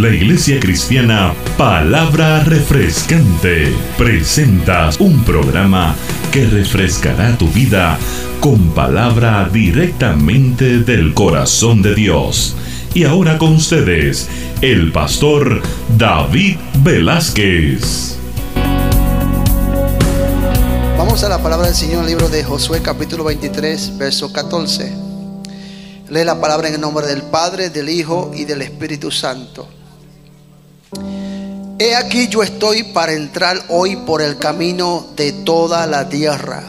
La Iglesia Cristiana Palabra Refrescante presenta un programa que refrescará tu vida con palabra directamente del corazón de Dios. Y ahora con ustedes, el pastor David Velázquez. Vamos a la palabra del Señor libro de Josué capítulo 23, verso 14. Lee la palabra en el nombre del Padre, del Hijo y del Espíritu Santo. He aquí yo estoy para entrar hoy por el camino de toda la tierra.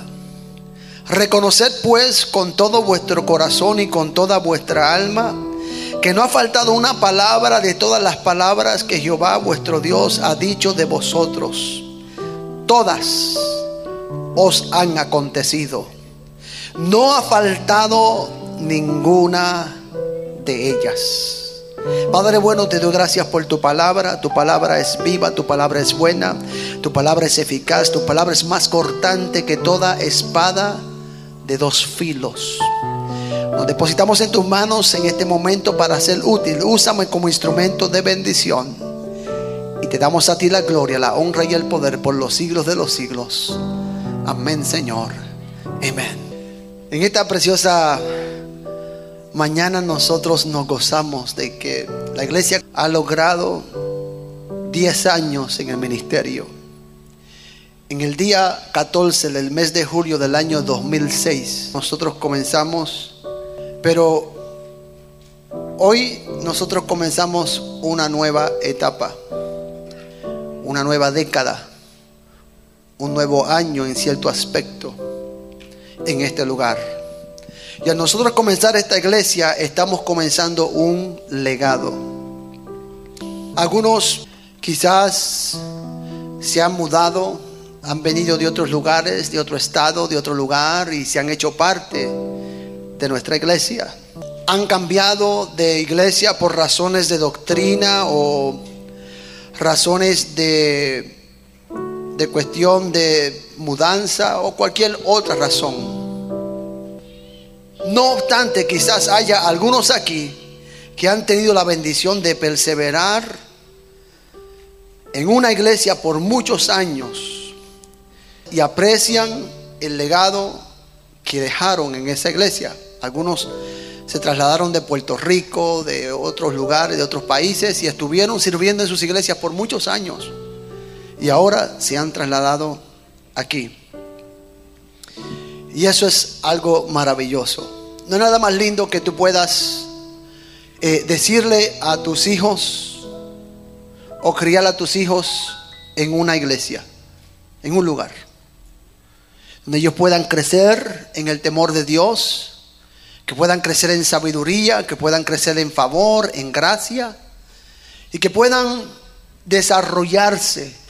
Reconoced pues con todo vuestro corazón y con toda vuestra alma que no ha faltado una palabra de todas las palabras que Jehová vuestro Dios ha dicho de vosotros. Todas os han acontecido. No ha faltado ninguna de ellas. Padre bueno, te doy gracias por tu palabra. Tu palabra es viva, tu palabra es buena, tu palabra es eficaz, tu palabra es más cortante que toda espada de dos filos. Nos depositamos en tus manos en este momento para ser útil. Úsame como instrumento de bendición. Y te damos a ti la gloria, la honra y el poder por los siglos de los siglos. Amén, Señor. Amén. En esta preciosa mañana nosotros nos gozamos de que la iglesia ha logrado 10 años en el ministerio. En el día 14 del mes de julio del año 2006 nosotros comenzamos, pero hoy nosotros comenzamos una nueva etapa, una nueva década, un nuevo año en cierto aspecto en este lugar. Y al nosotros comenzar esta iglesia, estamos comenzando un legado. Algunos quizás se han mudado, han venido de otros lugares, de otro estado, de otro lugar y se han hecho parte de nuestra iglesia. Han cambiado de iglesia por razones de doctrina o razones de, de cuestión de mudanza o cualquier otra razón. No obstante, quizás haya algunos aquí que han tenido la bendición de perseverar en una iglesia por muchos años y aprecian el legado que dejaron en esa iglesia. Algunos se trasladaron de Puerto Rico, de otros lugares, de otros países y estuvieron sirviendo en sus iglesias por muchos años. Y ahora se han trasladado aquí. Y eso es algo maravilloso. No es nada más lindo que tú puedas eh, decirle a tus hijos o criar a tus hijos en una iglesia, en un lugar, donde ellos puedan crecer en el temor de Dios, que puedan crecer en sabiduría, que puedan crecer en favor, en gracia, y que puedan desarrollarse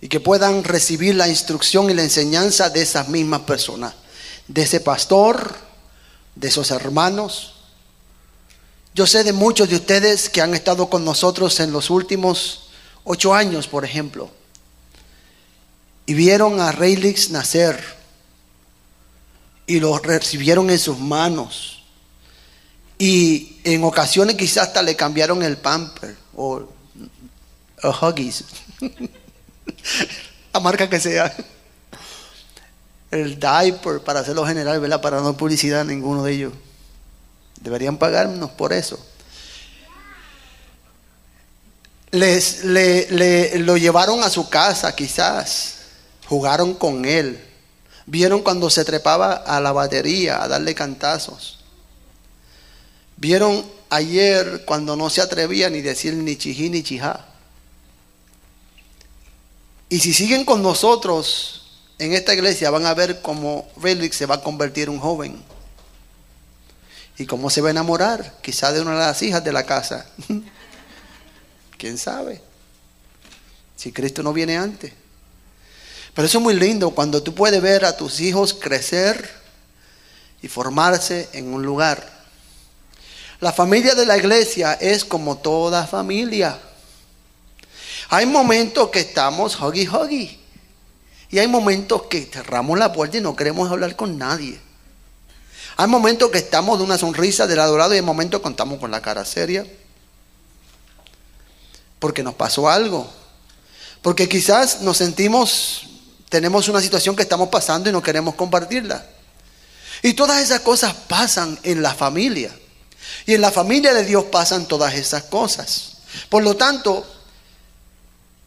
y que puedan recibir la instrucción y la enseñanza de esas mismas personas, de ese pastor, de esos hermanos. Yo sé de muchos de ustedes que han estado con nosotros en los últimos ocho años, por ejemplo, y vieron a Reylix nacer y lo recibieron en sus manos. Y en ocasiones quizás hasta le cambiaron el pamper o, o Huggies. la marca que sea. El diaper, para hacerlo general, ¿verdad? Para no publicidad ninguno de ellos. Deberían pagarnos por eso. Les, le, lo llevaron a su casa, quizás. Jugaron con él. Vieron cuando se trepaba a la batería a darle cantazos. Vieron ayer cuando no se atrevía ni decir ni chijí ni chijá. Y si siguen con nosotros en esta iglesia, van a ver cómo Félix se va a convertir en un joven. Y cómo se va a enamorar, quizá de una de las hijas de la casa. ¿Quién sabe? Si Cristo no viene antes. Pero eso es muy lindo cuando tú puedes ver a tus hijos crecer y formarse en un lugar. La familia de la iglesia es como toda familia. Hay momentos que estamos huggy huggy. Y hay momentos que cerramos la puerta y no queremos hablar con nadie. Hay momentos que estamos de una sonrisa del adorado y hay momentos que estamos con la cara seria. porque nos pasó algo, porque quizás nos sentimos, tenemos una situación que estamos pasando y no queremos compartirla. Y todas esas cosas pasan en la familia. Y en la familia de Dios pasan todas esas cosas. Por lo tanto,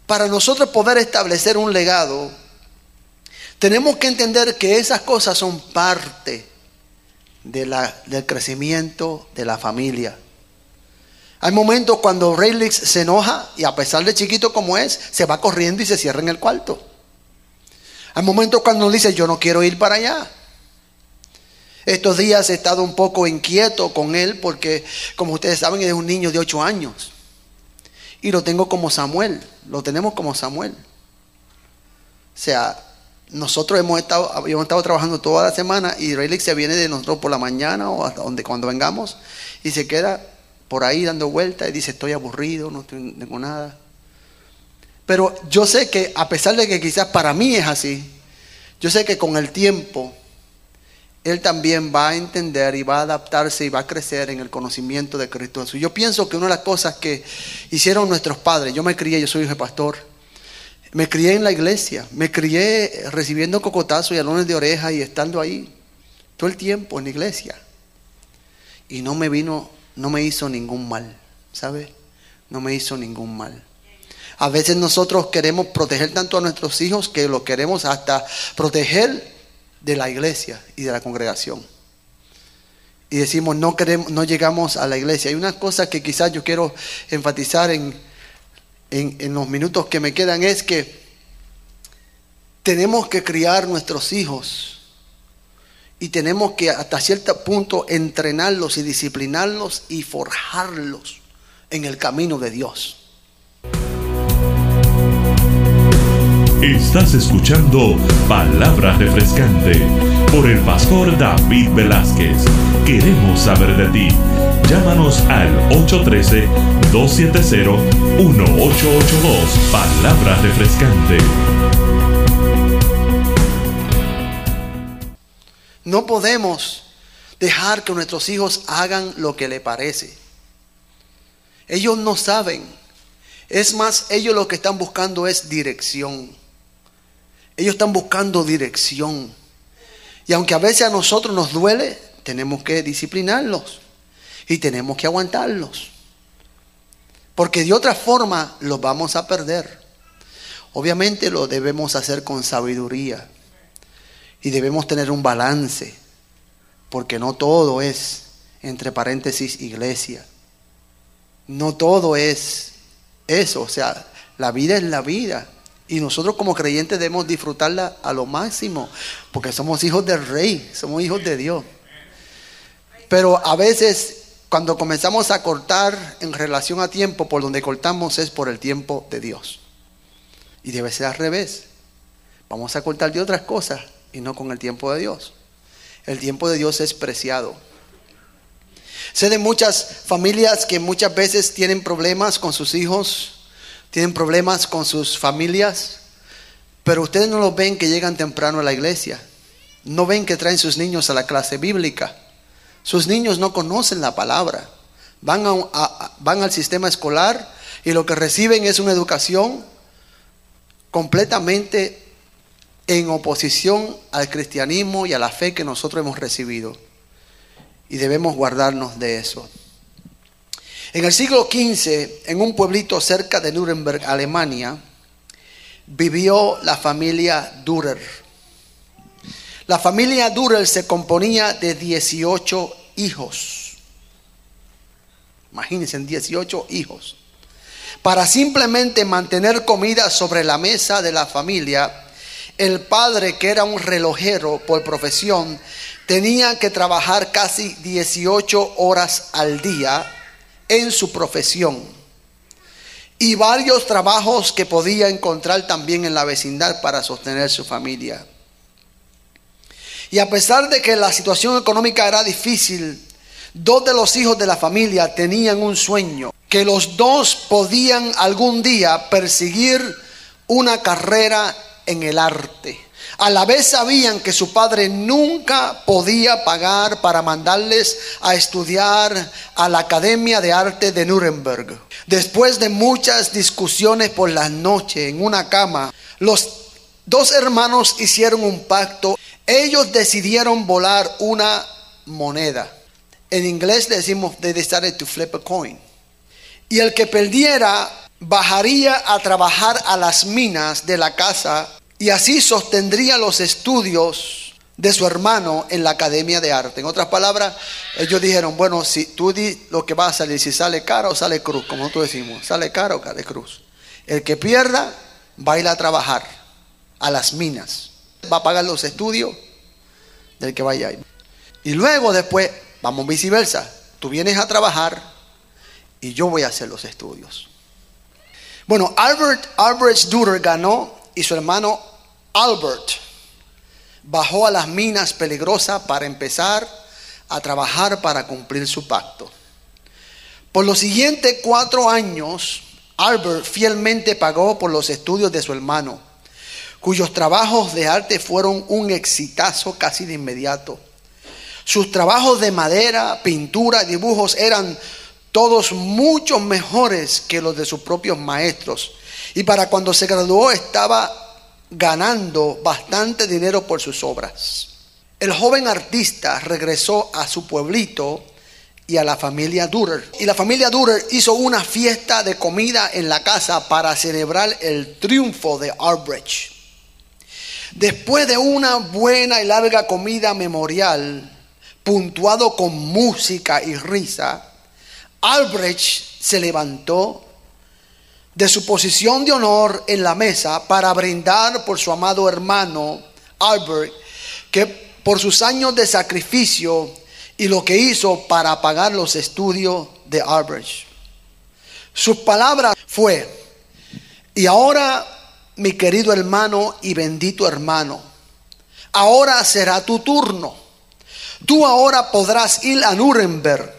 para nosotros poder establecer un legado, tenemos que entender que esas cosas son parte del crecimiento de la familia. Hay momentos cuando Raylix se enoja y a pesar de chiquito como es, se va corriendo y se cierra en el cuarto. Hay momentos cuando dice, yo no quiero ir para allá. Estos días he estado un poco inquieto con él porque, como ustedes saben, es un niño de 8 años. Y lo tengo como Samuel, lo tenemos como Samuel. O sea, nosotros hemos estado, hemos estado trabajando toda la semana y Raylix se viene de nosotros por la mañana o hasta donde, cuando vengamos y se queda por ahí dando vueltas y dice, estoy aburrido, no tengo nada. Pero yo sé que a pesar de que quizás para mí es así, yo sé que con el tiempo él también va a entender y va a adaptarse y va a crecer en el conocimiento de Cristo Jesús. Yo pienso que una de las cosas que hicieron nuestros padres, yo me crié, yo soy hijo de pastor, me crié en la iglesia, me crié recibiendo cocotazos y alones de oreja y estando ahí todo el tiempo en la iglesia. Y no me vino, no me hizo ningún mal, ¿sabe? No me hizo ningún mal. A veces nosotros queremos proteger tanto a nuestros hijos que lo queremos hasta proteger de la iglesia y de la congregación. Y decimos, no, queremos, no llegamos a la iglesia. Hay una cosa que quizás yo quiero enfatizar en, en, los minutos que me quedan, es que tenemos que criar nuestros hijos y tenemos que hasta cierto punto entrenarlos y disciplinarlos y forjarlos en el camino de Dios. Estás escuchando Palabra Refrescante por el pastor David Velázquez. Queremos saber de ti. Llámanos al 813-270-1882. Palabra Refrescante. No podemos dejar que nuestros hijos hagan lo que le parece. Ellos no saben. Es más, ellos lo que están buscando es dirección. Ellos están buscando dirección. Y aunque a veces a nosotros nos duele, tenemos que disciplinarlos y tenemos que aguantarlos. Porque de otra forma los vamos a perder. Obviamente lo debemos hacer con sabiduría y debemos tener un balance, porque no todo es, entre paréntesis, iglesia. No todo es eso, o sea, la vida es la vida. Y nosotros como creyentes debemos disfrutarla a lo máximo, porque somos hijos del rey, somos hijos de Dios. Pero a veces cuando comenzamos a cortar en relación a tiempo, por donde cortamos es por el tiempo de Dios. Y debe ser al revés. Vamos a cortar de otras cosas y no con el tiempo de Dios. El tiempo de Dios es preciado. Sé de muchas familias que muchas veces tienen problemas con sus hijos tienen problemas con sus familias, pero ustedes no los ven que llegan temprano a la iglesia. No ven que traen sus niños a la clase bíblica. Sus niños no conocen la palabra. Van, van al sistema escolar y lo que reciben es una educación completamente en oposición al cristianismo y a la fe que nosotros hemos recibido. Y debemos guardarnos de eso. En el siglo XV, en un pueblito cerca de Nuremberg, Alemania, vivió la familia Dürer. La familia Dürer se componía de 18 hijos. Imagínense, 18 hijos. Para simplemente mantener comida sobre la mesa de la familia, el padre, que era un relojero por profesión, tenía que trabajar casi 18 horas al día en su profesión y varios trabajos que podía encontrar también en la vecindad para sostener su familia. Y a pesar de que la situación económica era difícil, dos de los hijos de la familia tenían un sueño, que los dos podían algún día perseguir una carrera en el arte. A la vez sabían que su padre nunca podía pagar para mandarles a estudiar a la Academia de Arte de Nuremberg. Después de muchas discusiones por la noche en una cama, los dos hermanos hicieron un pacto. Ellos decidieron volar una moneda. En inglés decimos they decided to flip a coin. Y el que perdiera bajaría a trabajar a las minas de la casa y así sostendría los estudios de su hermano en la Academia de Arte. En otras palabras, ellos dijeron, bueno, si tú di lo que va a salir, si sale caro o sale cruz, como nosotros decimos, sale caro o sale cruz. El que pierda va a ir a trabajar a las minas, va a pagar los estudios del que vaya ahí. Y luego después, vamos viceversa, tú vienes a trabajar y yo voy a hacer los estudios. Bueno, Albert, Albert Durer ganó y su hermano Albert bajó a las minas peligrosas para empezar a trabajar para cumplir su pacto. Por los siguientes cuatro años, Albert fielmente pagó por los estudios de su hermano, cuyos trabajos de arte fueron un exitazo casi de inmediato. Sus trabajos de madera, pintura, dibujos eran todos mucho mejores que los de sus propios maestros. Y para cuando se graduó estaba ganando bastante dinero por sus obras. El joven artista regresó a su pueblito y a la familia Durer. Y la familia Durer hizo una fiesta de comida en la casa para celebrar el triunfo de Arbridge. Después de una buena y larga comida memorial, puntuado con música y risa, Albrecht se levantó de su posición de honor en la mesa para brindar por su amado hermano Albert, que por sus años de sacrificio y lo que hizo para pagar los estudios de Albrecht. Sus palabras fue, y ahora mi querido hermano y bendito hermano, ahora será tu turno. Tú ahora podrás ir a Nuremberg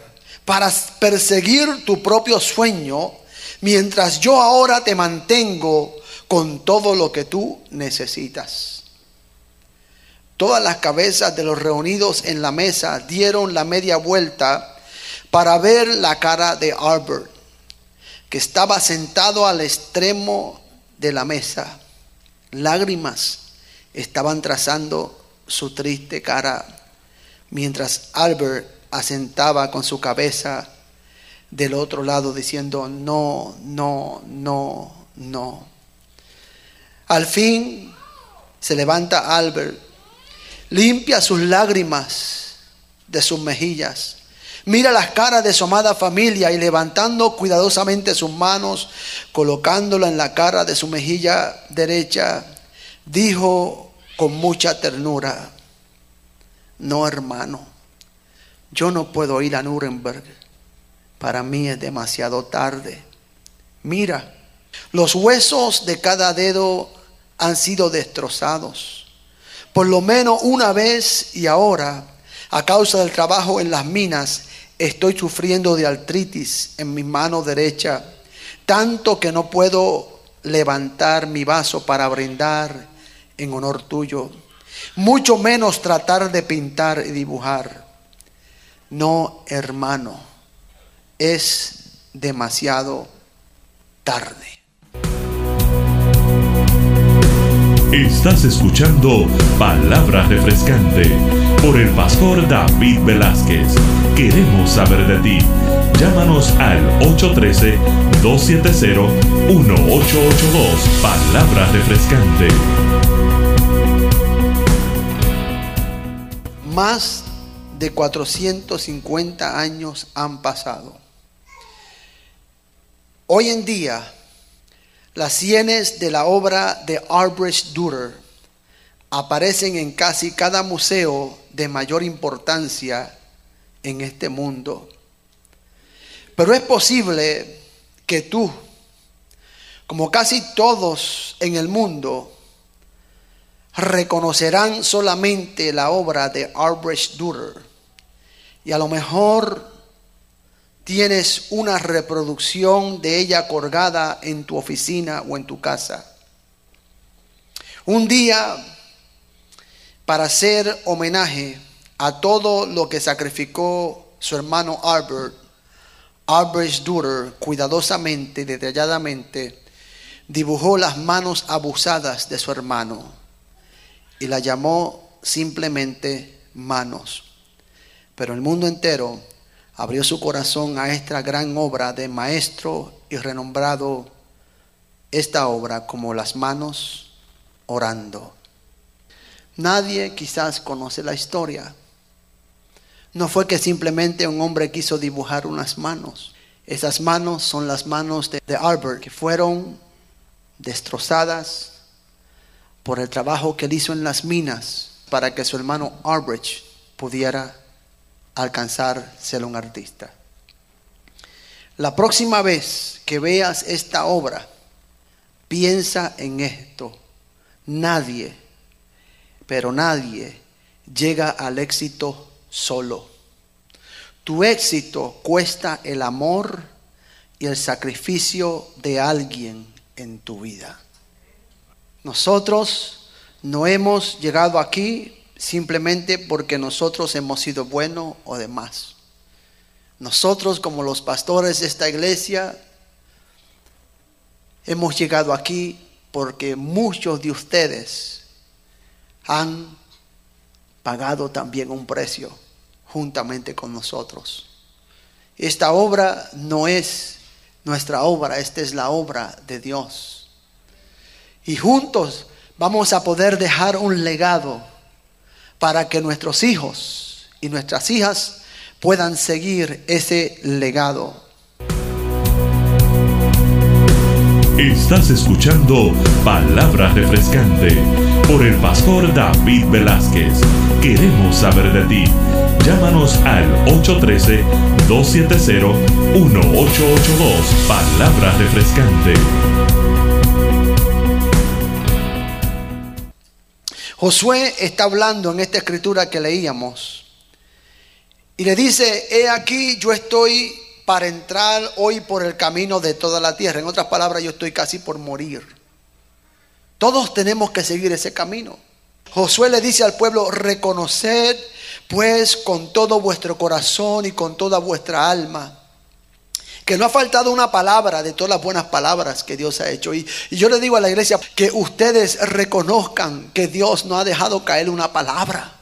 para perseguir tu propio sueño, mientras yo ahora te mantengo con todo lo que tú necesitas. Todas las cabezas de los reunidos en la mesa dieron la media vuelta para ver la cara de Albert, que estaba sentado al extremo de la mesa. Lágrimas estaban trazando su triste cara, mientras Albert asentaba con su cabeza del otro lado diciendo, no, no, no, no. Al fin se levanta Albert, limpia sus lágrimas de sus mejillas, mira las caras de su amada familia y levantando cuidadosamente sus manos, colocándola en la cara de su mejilla derecha, dijo con mucha ternura, no hermano yo no puedo ir a Nuremberg. Para mí es demasiado tarde. Mira, los huesos de cada dedo han sido destrozados. Por lo menos una vez y ahora, a causa del trabajo en las minas, estoy sufriendo de artritis en mi mano derecha, tanto que no puedo levantar mi vaso para brindar en honor tuyo, mucho menos tratar de pintar y dibujar. No, hermano, es demasiado tarde. Estás escuchando Palabra Refrescante por el pastor David Velázquez. Queremos saber de ti. Llámanos al 813-270-1882. Palabra Refrescante. Más de 450 años han pasado. Hoy en día, las sienes de la obra de Albrecht Dürer aparecen en casi cada museo de mayor importancia en este mundo. Pero es posible que tú, como casi todos en el mundo, reconocerán solamente la obra de Albrecht Dürer. Y a lo mejor tienes una reproducción de ella colgada en tu oficina o en tu casa. Un día para hacer homenaje a todo lo que sacrificó su hermano Albert, Albert Durer cuidadosamente, detalladamente, dibujó las manos abusadas de su hermano y la llamó simplemente manos. Pero el mundo entero abrió su corazón a esta gran obra de maestro y renombrado esta obra como las manos orando. Nadie quizás conoce la historia. No fue que simplemente un hombre quiso dibujar unas manos. Esas manos son las manos de, Albert que fueron destrozadas por el trabajo que él hizo en las minas para que su hermano Albert pudiera alcanzar ser un artista. La próxima vez que veas esta obra, piensa en esto. Nadie, pero nadie llega al éxito solo. Tu éxito cuesta el amor y el sacrificio de alguien en tu vida. Nosotros no hemos llegado aquí simplemente porque nosotros hemos sido buenos o demás. Nosotros como los pastores de esta iglesia hemos llegado aquí porque muchos de ustedes han pagado también un precio juntamente con nosotros. Esta obra no es nuestra obra, esta es la obra de Dios. Y juntos vamos a poder dejar un legado para que nuestros hijos y nuestras hijas puedan seguir ese legado. Estás escuchando Palabra Refrescante por el pastor David Velázquez. Queremos saber de ti. Llámanos al 813-270-1882. Palabra Refrescante. Josué está hablando en esta escritura que leíamos y le dice, he aquí yo estoy para entrar hoy por el camino de toda la tierra. En otras palabras, yo estoy casi por morir. Todos tenemos que seguir ese camino. Josué le dice al pueblo, reconoced pues con todo vuestro corazón y con toda vuestra alma que no ha faltado una palabra de todas las buenas palabras que Dios ha hecho. Y, yo le digo a la iglesia que ustedes reconozcan que Dios no ha dejado caer una palabra.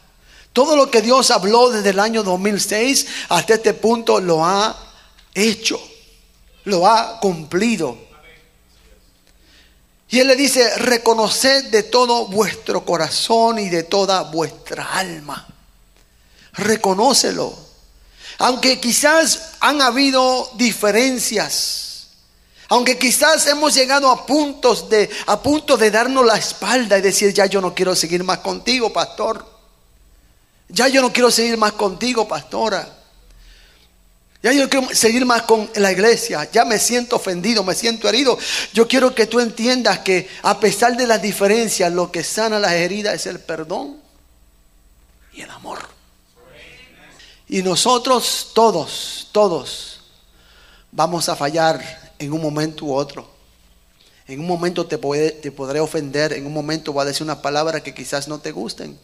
Todo lo que Dios habló desde el año 2006 hasta este punto lo ha hecho, lo ha cumplido. Y Él le dice, reconoced de todo vuestro corazón y de toda vuestra alma. Reconócelo. Aunque quizás han habido diferencias, aunque quizás hemos llegado a puntos de a punto de darnos la espalda y decir, "Ya yo no quiero seguir más contigo, pastor. Ya yo no quiero seguir más contigo, pastora." Ya yo quiero seguir más con la iglesia. Ya me siento ofendido, me siento herido. Yo quiero que tú entiendas que a pesar de las diferencias, lo que sana las heridas es el perdón y el amor. Y nosotros todos, todos, vamos a fallar en un momento u otro. En un momento te, te podré ofender, en un momento voy a decir unas palabras que quizás no te gusten.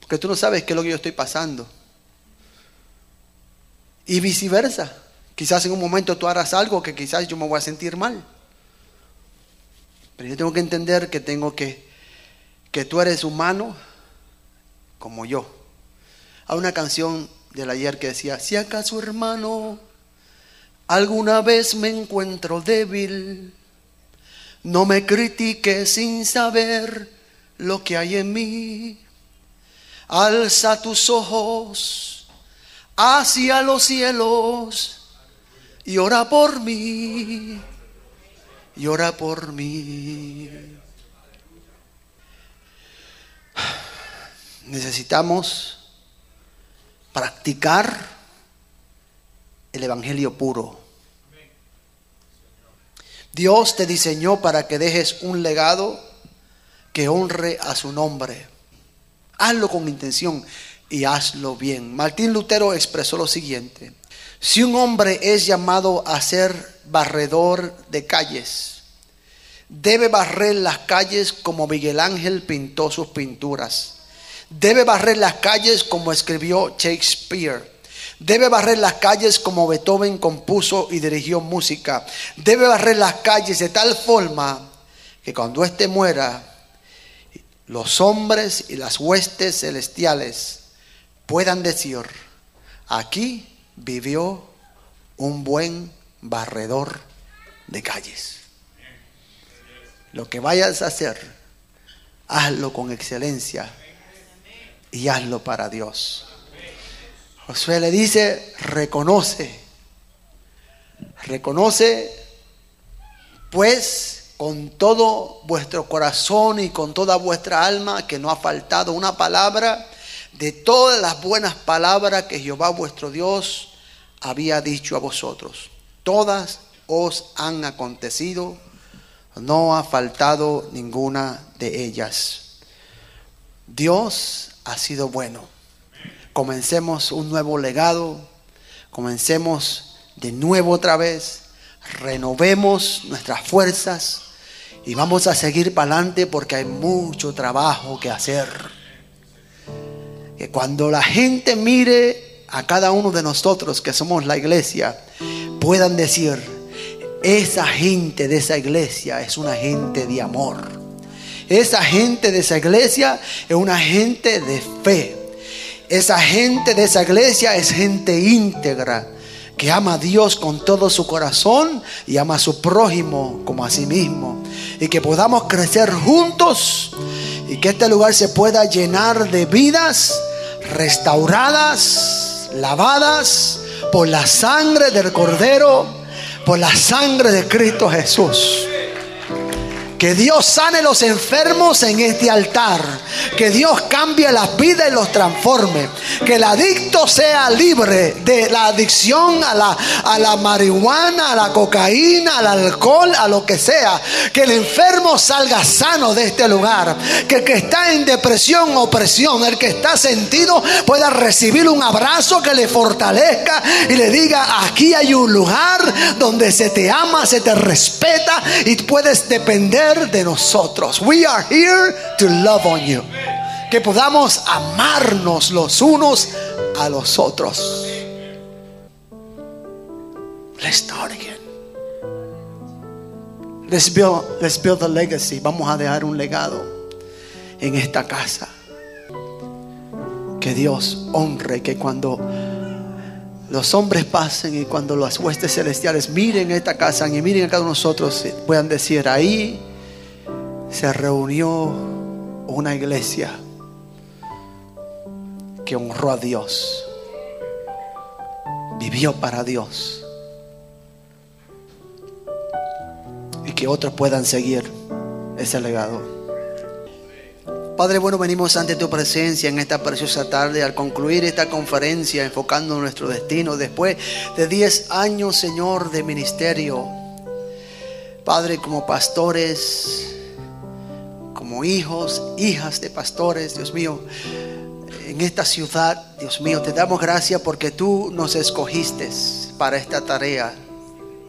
Porque tú no sabes qué es lo que yo estoy pasando. Y viceversa. Quizás en un momento tú harás algo que quizás yo me voy a sentir mal. Pero yo tengo que entender que tengo que, que tú eres humano como yo. Hay una canción del ayer que decía, si acaso hermano, alguna vez me encuentro débil, no me critique sin saber lo que hay en mí. Alza tus ojos hacia los cielos y ora por mí, y ora por mí. Necesitamos practicar el Evangelio puro. Dios te diseñó para que dejes un legado que honre a su nombre. Hazlo con intención y hazlo bien. Martín Lutero expresó lo siguiente. Si un hombre es llamado a ser barredor de calles, debe barrer las calles como Miguel Ángel pintó sus pinturas Debe barrer las calles como escribió Shakespeare. Debe barrer las calles como Beethoven compuso y dirigió música. Debe barrer las calles de tal forma que cuando éste muera, los hombres y las huestes celestiales puedan decir, aquí vivió un buen barredor de calles. Lo que vayas a hacer, hazlo con excelencia y hazlo para Dios. Josué le dice, reconoce, reconoce pues con todo vuestro corazón y con toda vuestra alma que no ha faltado una palabra de todas las buenas palabras que Jehová vuestro Dios había dicho a vosotros. Todas os han acontecido, no ha faltado ninguna de ellas. Dios ha sido bueno. Comencemos un nuevo legado, comencemos de nuevo otra vez, renovemos nuestras fuerzas y vamos a seguir para adelante porque hay mucho trabajo que hacer. Que cuando la gente mire a cada uno de nosotros que somos la iglesia, puedan decir, esa gente de esa iglesia es una gente de amor. Esa gente de esa iglesia es una gente de fe. Esa gente de esa iglesia es gente íntegra que ama a Dios con todo su corazón y ama a su prójimo como a sí mismo. Y que podamos crecer juntos y que este lugar se pueda llenar de vidas restauradas, lavadas por la sangre del Cordero, por la sangre de Cristo Jesús. Que Dios sane los enfermos en este altar. Que Dios cambie las vidas y los transforme. Que el adicto sea libre de la adicción a la, a la marihuana, a la cocaína, al alcohol, a lo que sea. Que el enfermo salga sano de este lugar. Que el que está en depresión, opresión, el que está sentido pueda recibir un abrazo que le fortalezca y le diga, aquí hay un lugar donde se te ama, se te respeta y puedes depender de nosotros. We are here to love on you. Que podamos amarnos los unos a los otros. Let's start again. Let's build, let's build a legacy. Vamos a dejar un legado en esta casa. Que Dios honre que cuando los hombres pasen y cuando las huestes celestiales miren esta casa y miren a cada uno de nosotros, puedan decir ahí se reunió una iglesia que honró a Dios, vivió para Dios y que otros puedan seguir ese legado. Padre bueno, venimos ante tu presencia en esta preciosa tarde al concluir esta conferencia enfocando nuestro destino después de 10 años, Señor, de ministerio. Padre, como pastores, como hijos, hijas de pastores, Dios mío, en esta ciudad, Dios mío, te damos gracias porque tú nos escogiste para esta tarea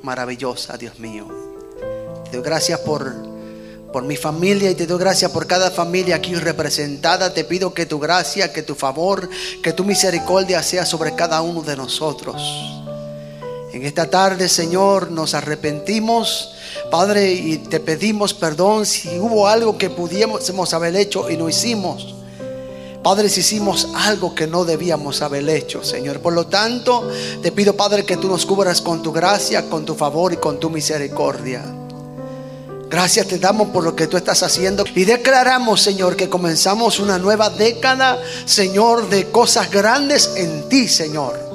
maravillosa, Dios mío. Te doy gracias por, por mi familia y te doy gracias por cada familia aquí representada. Te pido que tu gracia, que tu favor, que tu misericordia sea sobre cada uno de nosotros. En esta tarde, Señor, nos arrepentimos Padre, y te pedimos perdón si hubo algo que pudiéramos haber hecho y no hicimos. Padre, si hicimos algo que no debíamos haber hecho, Señor. Por lo tanto, te pido, Padre, que tú nos cubras con tu gracia, con tu favor y con tu misericordia. Gracias te damos por lo que tú estás haciendo y declaramos, Señor, que comenzamos una nueva década, Señor, de cosas grandes en ti, Señor.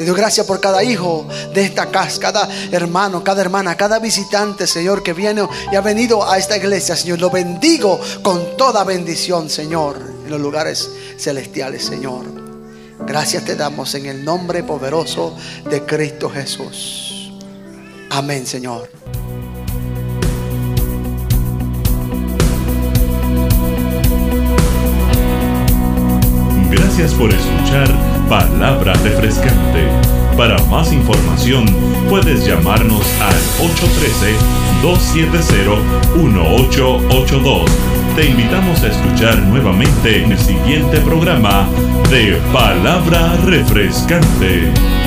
Te doy gracias por cada hijo de esta casa, cada hermano, cada hermana, cada visitante, Señor, que viene y ha venido a esta iglesia, Señor. Lo bendigo con toda bendición, Señor, en los lugares celestiales, Señor. Gracias te damos en el nombre poderoso de Cristo Jesús. Amén, Señor. Gracias por escuchar Palabra refrescante. Para más información puedes llamarnos al 813-270-1882 Te invitamos a escuchar nuevamente en el siguiente programa de Palabra Refrescante.